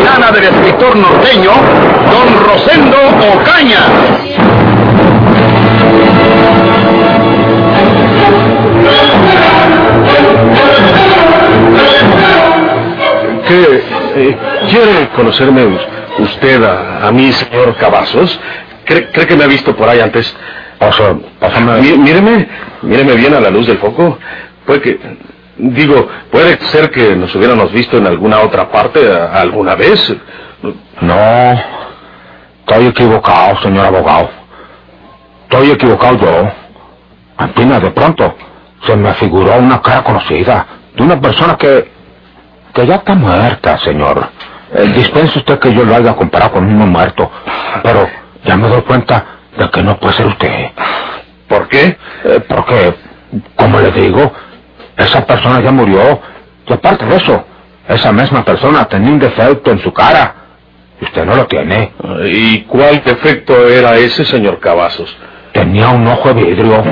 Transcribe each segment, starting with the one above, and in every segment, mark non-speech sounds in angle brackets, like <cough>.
del escritor norteño, don Rosendo Ocaña. ¿Qué? eh, ¿Quiere conocerme usted a, a mí, señor Cavazos? ¿Cree, cree que me ha visto por ahí antes? Pasa, pásame. Mí- míreme, míreme bien a la luz del foco. Puede que, digo, puede ser que nos hubiéramos visto en alguna otra parte alguna vez. No, estoy equivocado, señor abogado. Estoy equivocado yo. Antina, de pronto, se me figuró una cara conocida de una persona que, que ya está muerta, señor. Eh, dispense usted que yo lo haya comparado con un muerto, pero ya me doy cuenta de que no puede ser usted. ¿Por qué? Eh, porque, como le digo, esa persona ya murió. Y aparte de eso, esa misma persona tenía un defecto en su cara. Y usted no lo tiene. ¿Y cuál defecto era ese, señor Cavazos? Tenía un ojo de vidrio.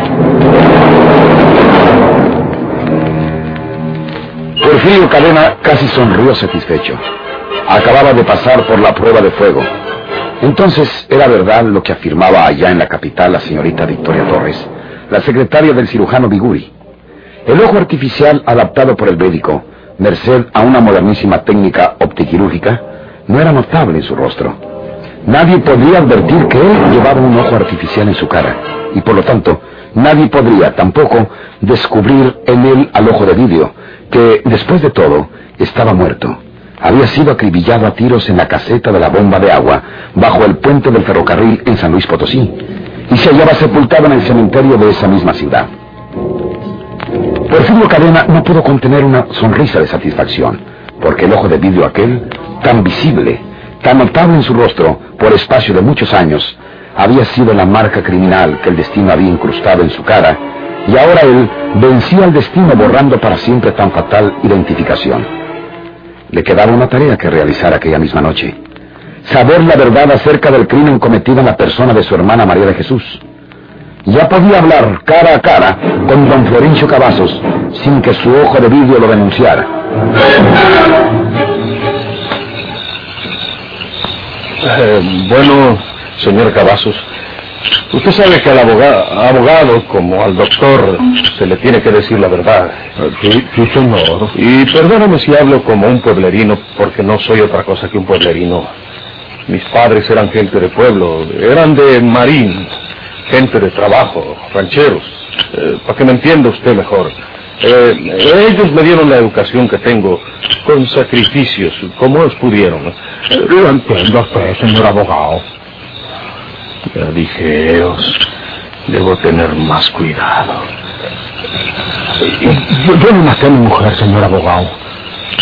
Porfirio Cadena casi sonrió satisfecho. Acababa de pasar por la prueba de fuego. Entonces era verdad lo que afirmaba allá en la capital la señorita Victoria Torres, la secretaria del cirujano Biguri. El ojo artificial adaptado por el médico, merced a una modernísima técnica optiquirúrgica, no era notable en su rostro. Nadie podría advertir que él llevaba un ojo artificial en su cara, y por lo tanto, nadie podría tampoco descubrir en él al ojo de vidrio, que, después de todo, estaba muerto. Había sido acribillado a tiros en la caseta de la bomba de agua, bajo el puente del ferrocarril en San Luis Potosí, y se hallaba sepultado en el cementerio de esa misma ciudad. Porfirio Cadena no pudo contener una sonrisa de satisfacción, porque el ojo de vidrio aquel, tan visible, tan notable en su rostro por espacio de muchos años, había sido la marca criminal que el destino había incrustado en su cara, y ahora él vencía al destino borrando para siempre tan fatal identificación. Le quedaba una tarea que realizar aquella misma noche. Saber la verdad acerca del crimen cometido en la persona de su hermana María de Jesús. Ya podía hablar cara a cara con don Florencio Cavazos sin que su ojo de vidrio lo denunciara. Eh, bueno, señor Cavazos, usted sabe que al aboga- abogado, como al doctor, se le tiene que decir la verdad. Sí, sí, señor. Y perdóname si hablo como un pueblerino, porque no soy otra cosa que un pueblerino. Mis padres eran gente de pueblo, eran de marín, gente de trabajo, rancheros, eh, para que me entienda usted mejor. Eh, ellos me dieron la educación que tengo, con sacrificios, como ellos pudieron. Lo entiendo usted, señor abogado. Ya dije, ellos, debo tener más cuidado. Yo, yo no maté a mi mujer, señor abogado.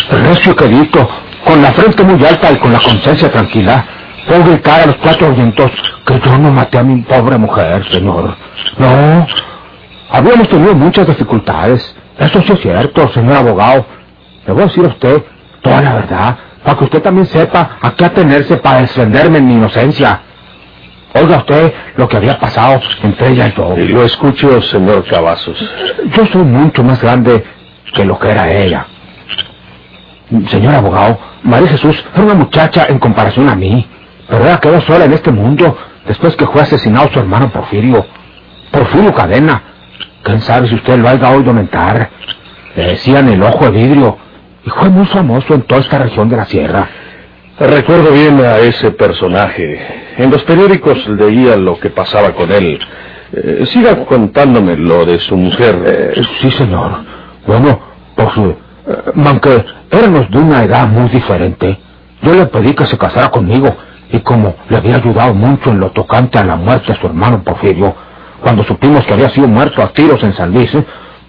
Recio quedito, con la frente muy alta y con la conciencia tranquila, puedo gritar a los cuatro vientos que yo no maté a mi pobre mujer, señor. No, habíamos tenido muchas dificultades. Eso sí es cierto, señor abogado. Le voy a decir a usted toda la verdad, para que usted también sepa a qué atenerse para defenderme en mi inocencia. Oiga usted lo que había pasado entre ella y yo. Y lo escucho, señor Cavazos. Yo soy mucho más grande que lo que era ella. Señor abogado, María Jesús era una muchacha en comparación a mí, pero quedó sola en este mundo después que fue asesinado su hermano Porfirio. Porfirio Cadena. ¿Quién sabe si usted lo haya oído mentar? Le decían el ojo de vidrio y fue muy famoso en toda esta región de la sierra. Recuerdo bien a ese personaje. En los periódicos leía lo que pasaba con él. Eh, siga contándome lo de su mujer. Eh, sí, señor. Bueno, pues, eh, aunque éramos de una edad muy diferente, yo le pedí que se casara conmigo, y como le había ayudado mucho en lo tocante a la muerte de su hermano Porfirio, cuando supimos que había sido muerto a tiros en San Luis,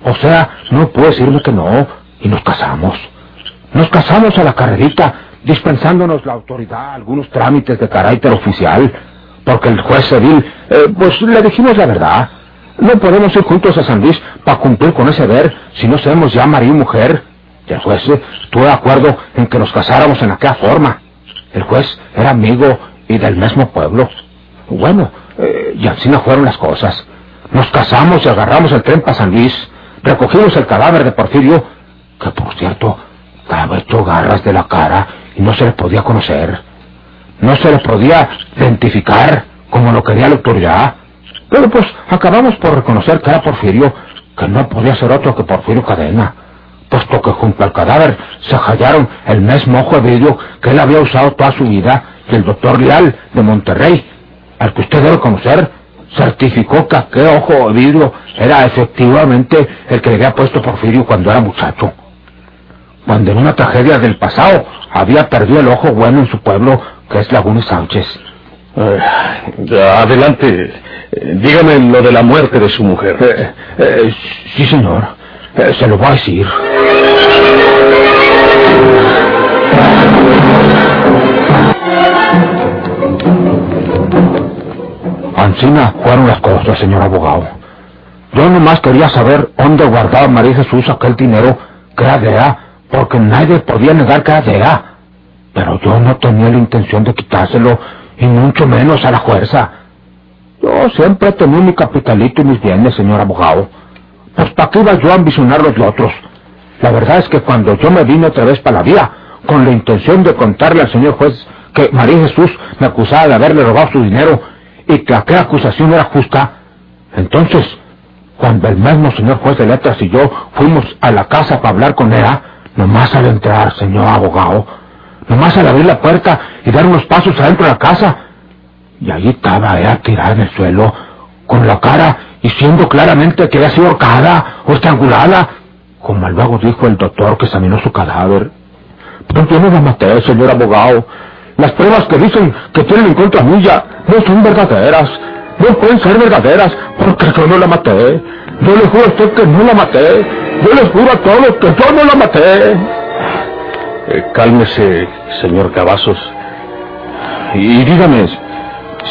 o sea, no pude decirle que no, y nos casamos. Nos casamos a la carrerita, dispensándonos la autoridad algunos trámites de carácter oficial, porque el juez civil, eh, pues le dijimos la verdad. No podemos ir juntos a San Luis para cumplir con ese ver si no sabemos ya marido y mujer. Y el juez estuvo de acuerdo en que nos casáramos en aquella forma. El juez era amigo y del mismo pueblo. Bueno, eh, y así no fueron las cosas. Nos casamos y agarramos el tren para San Luis. Recogimos el cadáver de Porfirio, que por cierto estaba hecho garras de la cara y no se le podía conocer. No se le podía identificar como lo quería la autoridad. Pero pues acabamos por reconocer que era Porfirio, que no podía ser otro que Porfirio Cadena, puesto que junto al cadáver se hallaron el mismo ojo de vidrio que él había usado toda su vida y el doctor Leal de Monterrey, al que usted debe conocer, certificó que aquel ojo de vidrio era efectivamente el que le había puesto Porfirio cuando era muchacho. Cuando en una tragedia del pasado había perdido el ojo bueno en su pueblo, que es Laguna Sánchez. Eh, adelante, dígame lo de la muerte de su mujer. Eh, eh, sí, señor. Eh, se lo voy a decir. Ancina fueron las cosas, señor abogado. Yo nomás quería saber dónde guardaba María Jesús aquel dinero que era de porque nadie podía negar que era de. Pero yo no tenía la intención de quitárselo, y mucho menos a la fuerza. Yo siempre he tenido mi capitalito y mis bienes, señor abogado. Pues ¿para qué iba yo a ambicionar los otros? La verdad es que cuando yo me vine otra vez para la vía, con la intención de contarle al señor juez que María Jesús me acusaba de haberle robado su dinero y que aquella acusación era justa, entonces, cuando el mismo señor juez de letras y yo fuimos a la casa para hablar con ella, nomás al entrar, señor abogado, nomás al abrir la puerta y dar unos pasos adentro de la casa, y allí estaba ella tirada en el suelo, con la cara diciendo claramente que había sido ahorcada o estrangulada, como luego dijo el doctor que examinó su cadáver. Pero yo no la maté, señor abogado. Las pruebas que dicen que tienen en contra mía no son verdaderas. No pueden ser verdaderas porque yo no la maté. Yo le juro a usted que no la maté. Yo les juro a todos que yo no la maté. Eh, cálmese, señor Cavazos. Y dígame,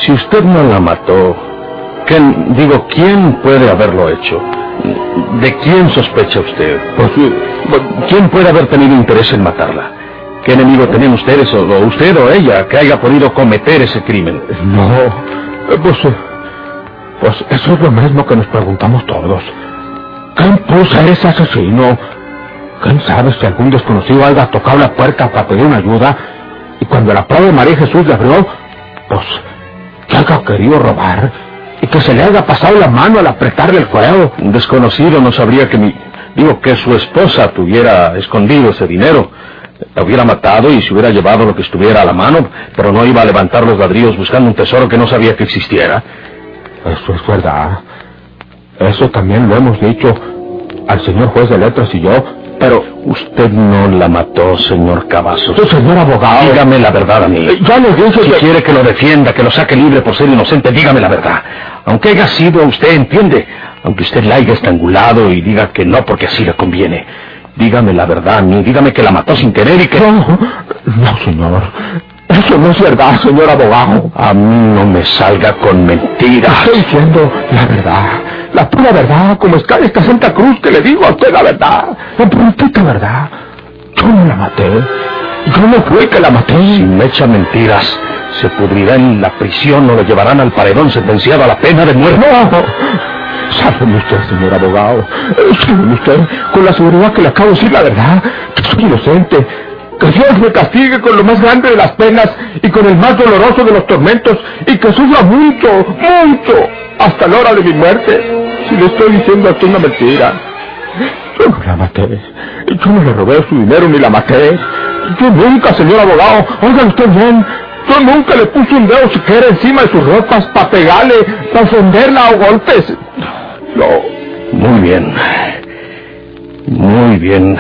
si usted no la mató, ¿quién, digo, quién puede haberlo hecho? ¿De quién sospecha usted? ¿Quién puede haber tenido interés en matarla? ¿Qué enemigo tenían ustedes, o, usted o ella, que haya podido cometer ese crimen? No, pues, eh, pues eso es lo mismo que nos preguntamos todos. ¿Quién pudo ser ese asesino? ¿Quién sabe si algún desconocido haya tocado la puerta para pedir una ayuda y cuando la de María Jesús le abrió, pues que haya querido robar y que se le haya pasado la mano al apretarle el cuello? Un desconocido no sabría que mi... Digo, que su esposa tuviera escondido ese dinero. La hubiera matado y se hubiera llevado lo que estuviera a la mano, pero no iba a levantar los ladrillos buscando un tesoro que no sabía que existiera. Eso es verdad. Eso también lo hemos dicho al señor juez de letras y yo, pero Usted no la mató, señor Cavazos. usted, señor abogado... Dígame la verdad a mí. Eh, Ya le dije Si que... quiere que lo defienda, que lo saque libre por ser inocente, dígame la verdad. Aunque haya sido usted, entiende. Aunque usted la haya estrangulado y diga que no porque así le conviene. Dígame la verdad a mí. Dígame que la mató sin querer y que... No, no, señor. Eso no es verdad, señor abogado. A mí no me salga con mentiras. Estoy diciendo la verdad, la pura verdad, como está esta Santa Cruz que le digo a usted la verdad, la puritita verdad. Yo no la maté. Yo no fui el que la maté. Si me echa mentiras, se pudrirá en la prisión o lo llevarán al paredón sentenciado a la pena de muerte. No. Usted, señor abogado. Sábeme usted, con la seguridad que le acabo de decir la verdad, que soy inocente. Que Dios me castigue con lo más grande de las penas y con el más doloroso de los tormentos y que sufra mucho, mucho, hasta la hora de mi muerte. Si le estoy diciendo aquí una mentira. Yo no la maté. Yo no le robé su dinero ni la maté. Yo nunca, señor abogado, oiga usted bien, yo nunca le puse un dedo siquiera encima de sus ropas para pegarle, para ofenderla a golpes. No. Muy bien. Muy bien.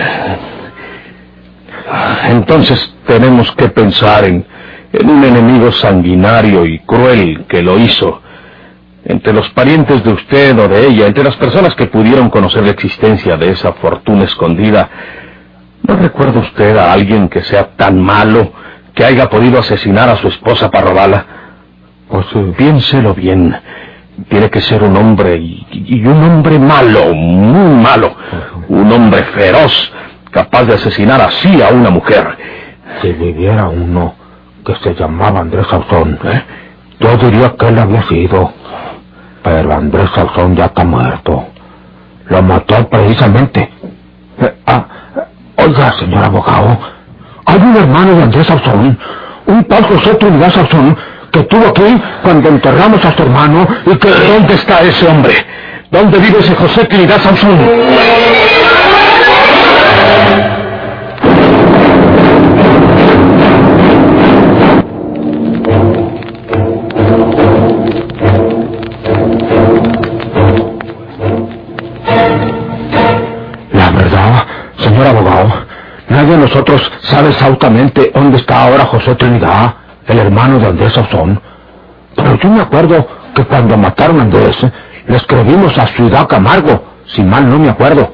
Entonces tenemos que pensar en, en un enemigo sanguinario y cruel que lo hizo. Entre los parientes de usted o de ella, entre las personas que pudieron conocer la existencia de esa fortuna escondida, ¿no recuerda usted a alguien que sea tan malo que haya podido asesinar a su esposa para robarla? Pues eh, piénselo bien. Tiene que ser un hombre, y, y un hombre malo, muy malo. Un hombre feroz, capaz de asesinar así a una mujer. Si viviera uno que se llamaba Andrés Sauzón, ¿eh? yo diría que él había sido. Pero Andrés Sauzón ya está muerto. Lo mató precisamente. Eh, ah, oiga, señor abogado, hay un hermano de Andrés Sauzón, un tal José Trinidad Sauzón, que estuvo aquí cuando enterramos a su hermano y que... ¿Dónde está ese hombre? ¿Dónde vive ese José Trinidad Sauzón? La verdad, señor abogado, nadie de nosotros sabe exactamente dónde está ahora José Trinidad, el hermano de Andrés Sauzón. Pero yo me acuerdo que cuando mataron a Andrés, le escribimos a Ciudad Camargo, si mal no me acuerdo.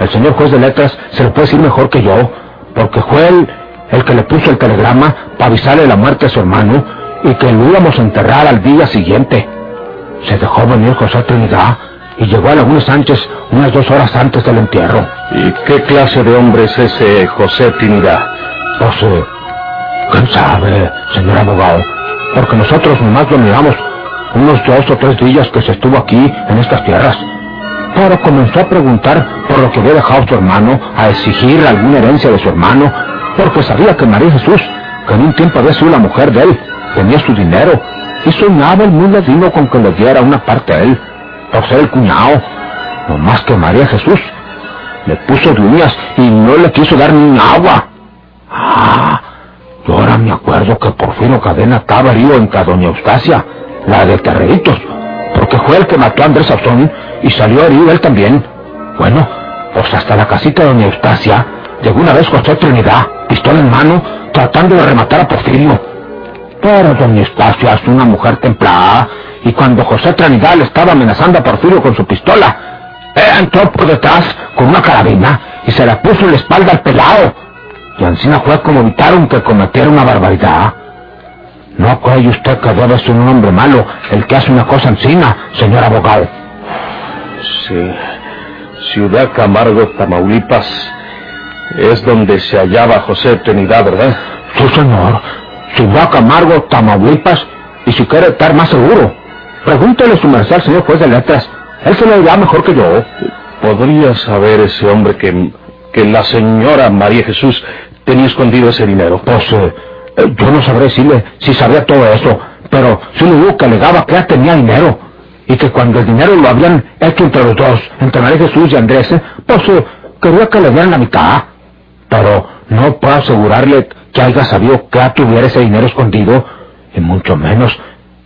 El señor juez de letras se lo puede decir mejor que yo, porque fue él el que le puso el telegrama para avisarle la muerte a su hermano y que lo íbamos a enterrar al día siguiente. Se dejó venir José Trinidad y llegó a Laguna Sánchez unas dos horas antes del entierro. ¿Y qué clase de hombre es ese José Trinidad? Pues, eh, ¿quién sabe, señor abogado? Porque nosotros nomás lo miramos unos dos o tres días que se estuvo aquí en estas tierras. Pero comenzó a preguntar por lo que había dejado su hermano, a exigir alguna herencia de su hermano, porque sabía que María Jesús, que en un tiempo había sido la mujer de él, tenía su dinero, y soñaba el muy ladino con que le diera una parte a él, por ser el cuñado, no más que María Jesús. Le puso uñas y no le quiso dar ni agua. Ah, yo ahora me acuerdo que Porfirio Cadena estaba herido en doña Eustacia, la de Terreritos, porque fue el que mató a Andrés Sauzón y salió él también. Bueno, pues hasta la casita de doña Eustacia llegó una vez José Trinidad, pistola en mano, tratando de rematar a Porfirio. Pero doña Eustacia es una mujer templada, y cuando José Trinidad le estaba amenazando a Porfirio con su pistola, ella entró por detrás con una carabina y se la puso en la espalda al pelado. Y encima fue como evitaron que cometiera una barbaridad. No cree usted que debe ser un hombre malo el que hace una cosa encima, señor abogado. Sí. Ciudad Camargo, Tamaulipas, es donde se hallaba José Trinidad, ¿verdad? Sí, señor. Ciudad Camargo, Tamaulipas, y si quiere estar más seguro, pregúntele su merced al señor juez de letras. Él se lo dirá mejor que yo. ¿Podría saber ese hombre que, que la señora María Jesús tenía escondido ese dinero? Pues eh, eh, yo no sabré decirle si sabía todo eso, pero sí le digo que alegaba que ya tenía dinero. Y que cuando el dinero lo habían hecho entre los dos, entre María Jesús y Andrés, pues quería que le dieran la mitad. Pero no puedo asegurarle que haya sabido que tuviera ese dinero escondido, y mucho menos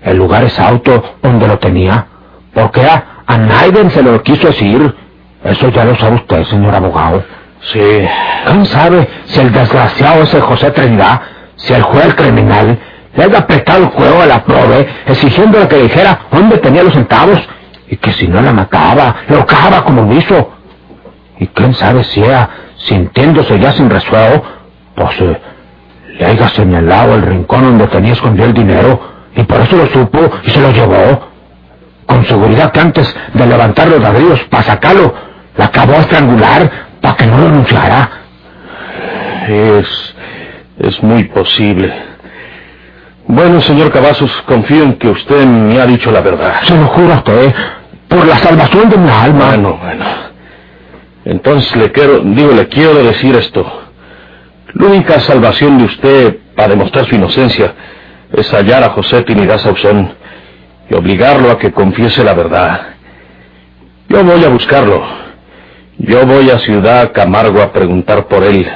el lugar exacto donde lo tenía. Porque a, a nadie se lo quiso decir. Eso ya lo sabe usted, señor abogado. Sí. ¿Quién sabe si el desgraciado ese José Trinidad, si el juez criminal, le haya apretado el juego a la prove, exigiéndole que dijera dónde tenía los centavos, y que si no la mataba, lo cagaba como lo hizo? Y quién sabe si ella, sintiéndose ya sin resuelvo, pues eh, le haya señalado el rincón donde tenía escondido el dinero, y por eso lo supo y se lo llevó. Con seguridad que antes de levantar los ladrillos para sacarlo, la acabó a estrangular para que no lo anunciara. Es. es muy posible. Bueno, señor Cavazos, confío en que usted me ha dicho la verdad. Se lo juro a usted, por la salvación de mi alma. Bueno, bueno. Entonces le quiero, digo, le quiero decir esto. La única salvación de usted para demostrar su inocencia es hallar a José Trinidad Sauzón y obligarlo a que confiese la verdad. Yo voy a buscarlo. Yo voy a Ciudad Camargo a preguntar por él.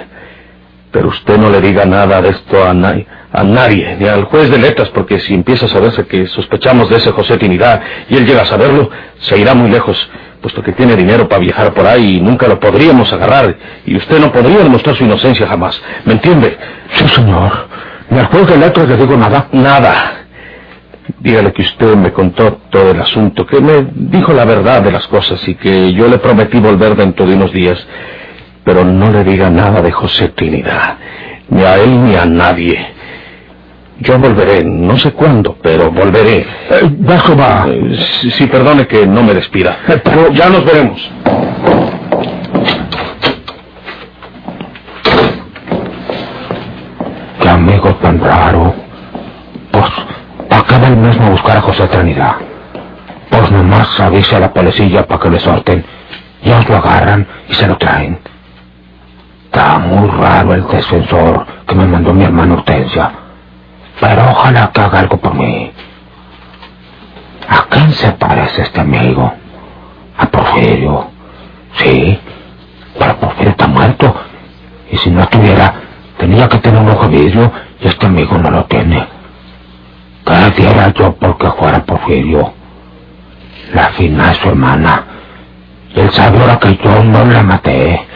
Pero usted no le diga nada de esto a, na a nadie, ni al juez de letras, porque si empieza a saberse que sospechamos de ese José Trinidad y él llega a saberlo, se irá muy lejos, puesto que tiene dinero para viajar por ahí y nunca lo podríamos agarrar, y usted no podría demostrar su inocencia jamás. ¿Me entiende? Sí, señor. Ni al juez de letras le digo nada. Nada. Dígale que usted me contó todo el asunto, que me dijo la verdad de las cosas y que yo le prometí volver dentro de unos días. Pero no le diga nada de José Trinidad, ni a él ni a nadie. Yo volveré, no sé cuándo, pero volveré. Eh, bajo va. Eh, si, si perdone que no me despida. Pero ya nos veremos. Qué amigo tan raro. Pues acaba el mismo a buscar a José Trinidad. Pues nomás avisa a la policía para que le sorten. Y os lo agarran y se lo traen. Está muy raro el defensor que me mandó mi hermano Hortensia. Pero ojalá que haga algo por mí. ¿A quién se parece este amigo? A Porfirio. Sí, pero Porfirio está muerto. Y si no estuviera, tenía que tener un ojo vidrio y este amigo no lo tiene. ¿Qué diera yo porque fuera Porfirio? La fina es su hermana. Y él sabe ahora que yo no la maté.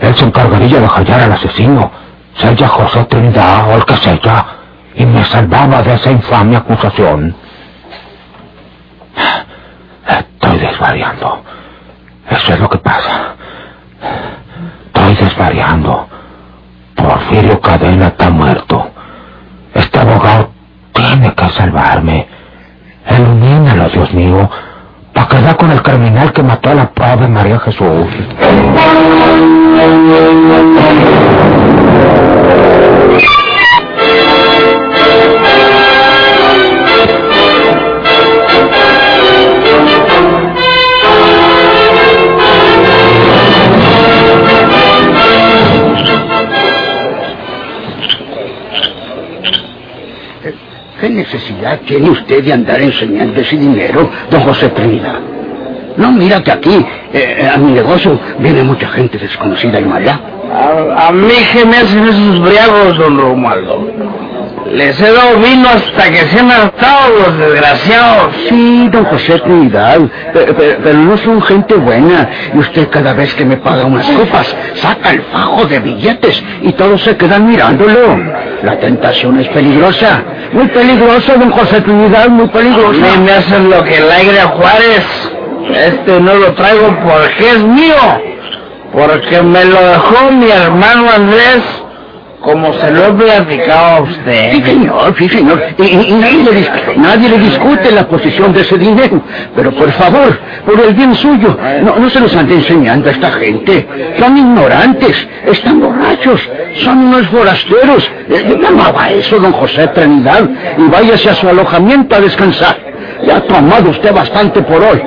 Él se encargaría de hallar al asesino, sea José Trinidad o el que sea, y me salvaba de esa infame acusación. Estoy desvariando. Eso es lo que pasa. Estoy desvariando. Porfirio Cadena está muerto. Este abogado tiene que salvarme. Ilumínalo, Dios mío, para con el criminal que mató a la pobre María Jesús. Necesidad tiene usted de andar enseñando ese dinero, don José Trinidad? No, mira que aquí, eh, a mi negocio, viene mucha gente desconocida y mala. A, a mí que me hacen esos briagos, don Romualdo. Les he dado vino hasta que se han hartado los desgraciados. Sí, don José Trinidad, pero, pero- pero no son gente buena. Y usted cada vez que me paga unas copas, saca el fajo de billetes y todos se quedan mirándolo. La tentación es peligrosa. Muy peligrosa, don José Trinidad, muy A peligrosa. mí me hacen lo que el aire a Juárez. Este no lo traigo porque es mío. Porque me lo dejó mi hermano Andrés, como se lo he platicado a Sí, usted. señor, sí, señor. Y, nadie, le discute la posición de ese dinero. Pero por favor, por el bien suyo, no, se los ande enseñando a esta gente. Son ignorantes, están borrachos, son unos forasteros. Eh, No haga eso, don José Trinidad, y váyase a su alojamiento a descansar. Ya ha tomado usted bastante por hoy.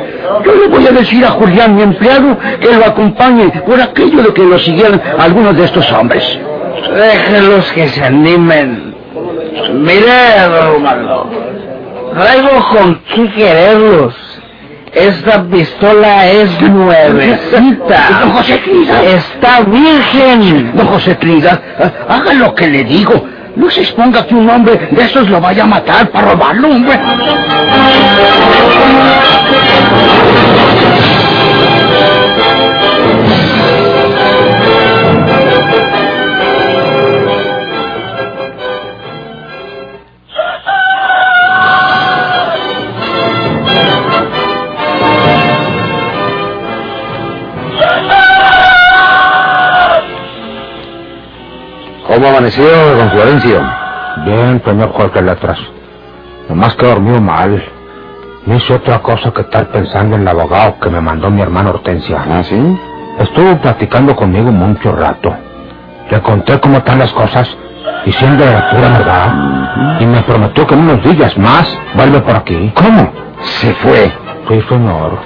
Yo le voy a decir a Julián, mi empleado, que lo acompañe por aquello de que lo siguieran algunos de estos hombres. Déjenlos que se animen. Mire, don Romualdo, traigo con qué quererlos. Esta pistola es nuevecita. <laughs> Don José. Está virgen. Don José Trinidad, ha- haga lo que le digo. No se exponga que un hombre de esos lo vaya a matar para robarlo, hombre. ¿Cómo amaneció, don Florencio? Bien, señor juez de letras. Nomás que dormió mal. No hice otra cosa que estar pensando en el abogado que me mandó mi hermano Hortensia. ¿Ah, sí? Estuvo platicando conmigo mucho rato. Le conté cómo están las cosas, diciendo la pura verdad. Y me prometió que en unos días más vuelve por aquí. ¿Cómo? Se fue. Sí, señor.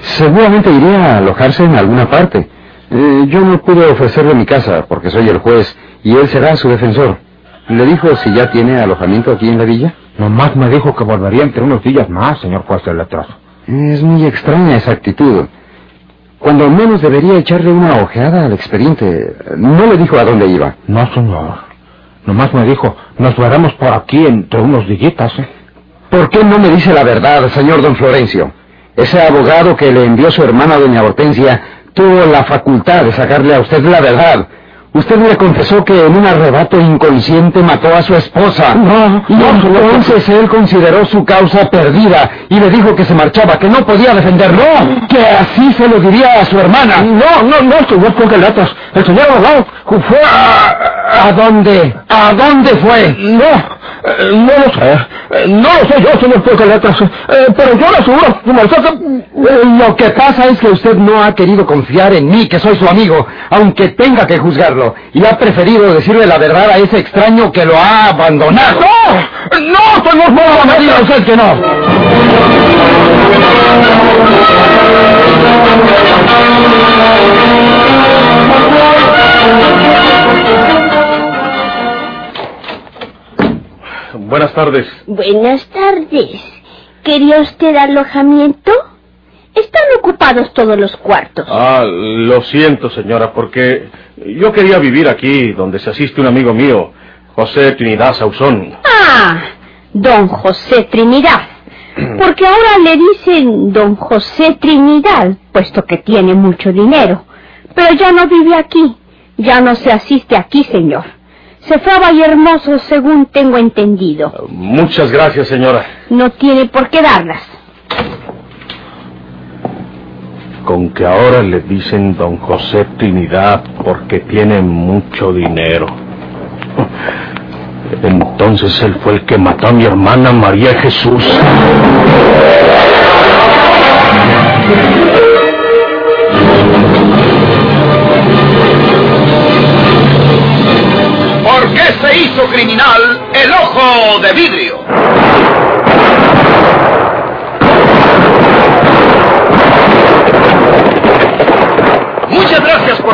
Seguramente iría a alojarse en alguna parte. Eh, yo no pude ofrecerle mi casa porque soy el juez y él será su defensor. ¿Le dijo si ya tiene alojamiento aquí en la villa? Nomás me dijo que volvería entre unos días más, señor juez de letras. Es muy extraña esa actitud. Cuando menos debería echarle una ojeada al expediente. No le dijo a dónde iba. No, señor. Nomás me dijo, nos veremos por aquí entre unos días, ¿eh? ¿Por qué no me dice la verdad, señor don Florencio? Ese abogado que le envió su hermana doña Hortensia tuvo la facultad de sacarle a usted la verdad. Usted le confesó que en un arrebato inconsciente mató a su esposa. No, y no, entonces él consideró su causa perdida y le dijo que se marchaba, que no podía defenderlo, que así se lo diría a su hermana. No, no, no, señor letras. El señor abogado fue a... ¿A dónde? ¿A dónde fue? No, no lo sé. No lo sé yo, señor letras. Eh, pero yo le aseguro, Eh, Lo que pasa es que usted no ha querido confiar en mí, que soy su amigo, aunque tenga que juzgarlo, y ha preferido decirle la verdad a ese extraño que lo ha abandonado. ¡No! ¡No, señor No me de diga usted que no. Buenas tardes. Buenas tardes. ¿Quería usted alojamiento? Están ocupados todos los cuartos. Ah, lo siento, señora, porque yo quería vivir aquí, donde se asiste un amigo mío, José Trinidad Sauzón. Ah, don José Trinidad. <clears throat> Porque ahora le dicen don José Trinidad, puesto que tiene mucho dinero. Pero ya no vive aquí. Ya no se asiste aquí, señor. Se fue a Vallehermoso, según tengo entendido. Muchas gracias, señora. No tiene por qué darlas. Con que ahora le dicen don José Trinidad porque tiene mucho dinero. <laughs> Entonces él fue el que mató a mi hermana María Jesús. ¿Por qué se hizo criminal el ojo de vidrio? Muchas gracias por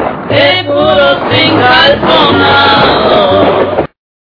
seguro sin calzonado.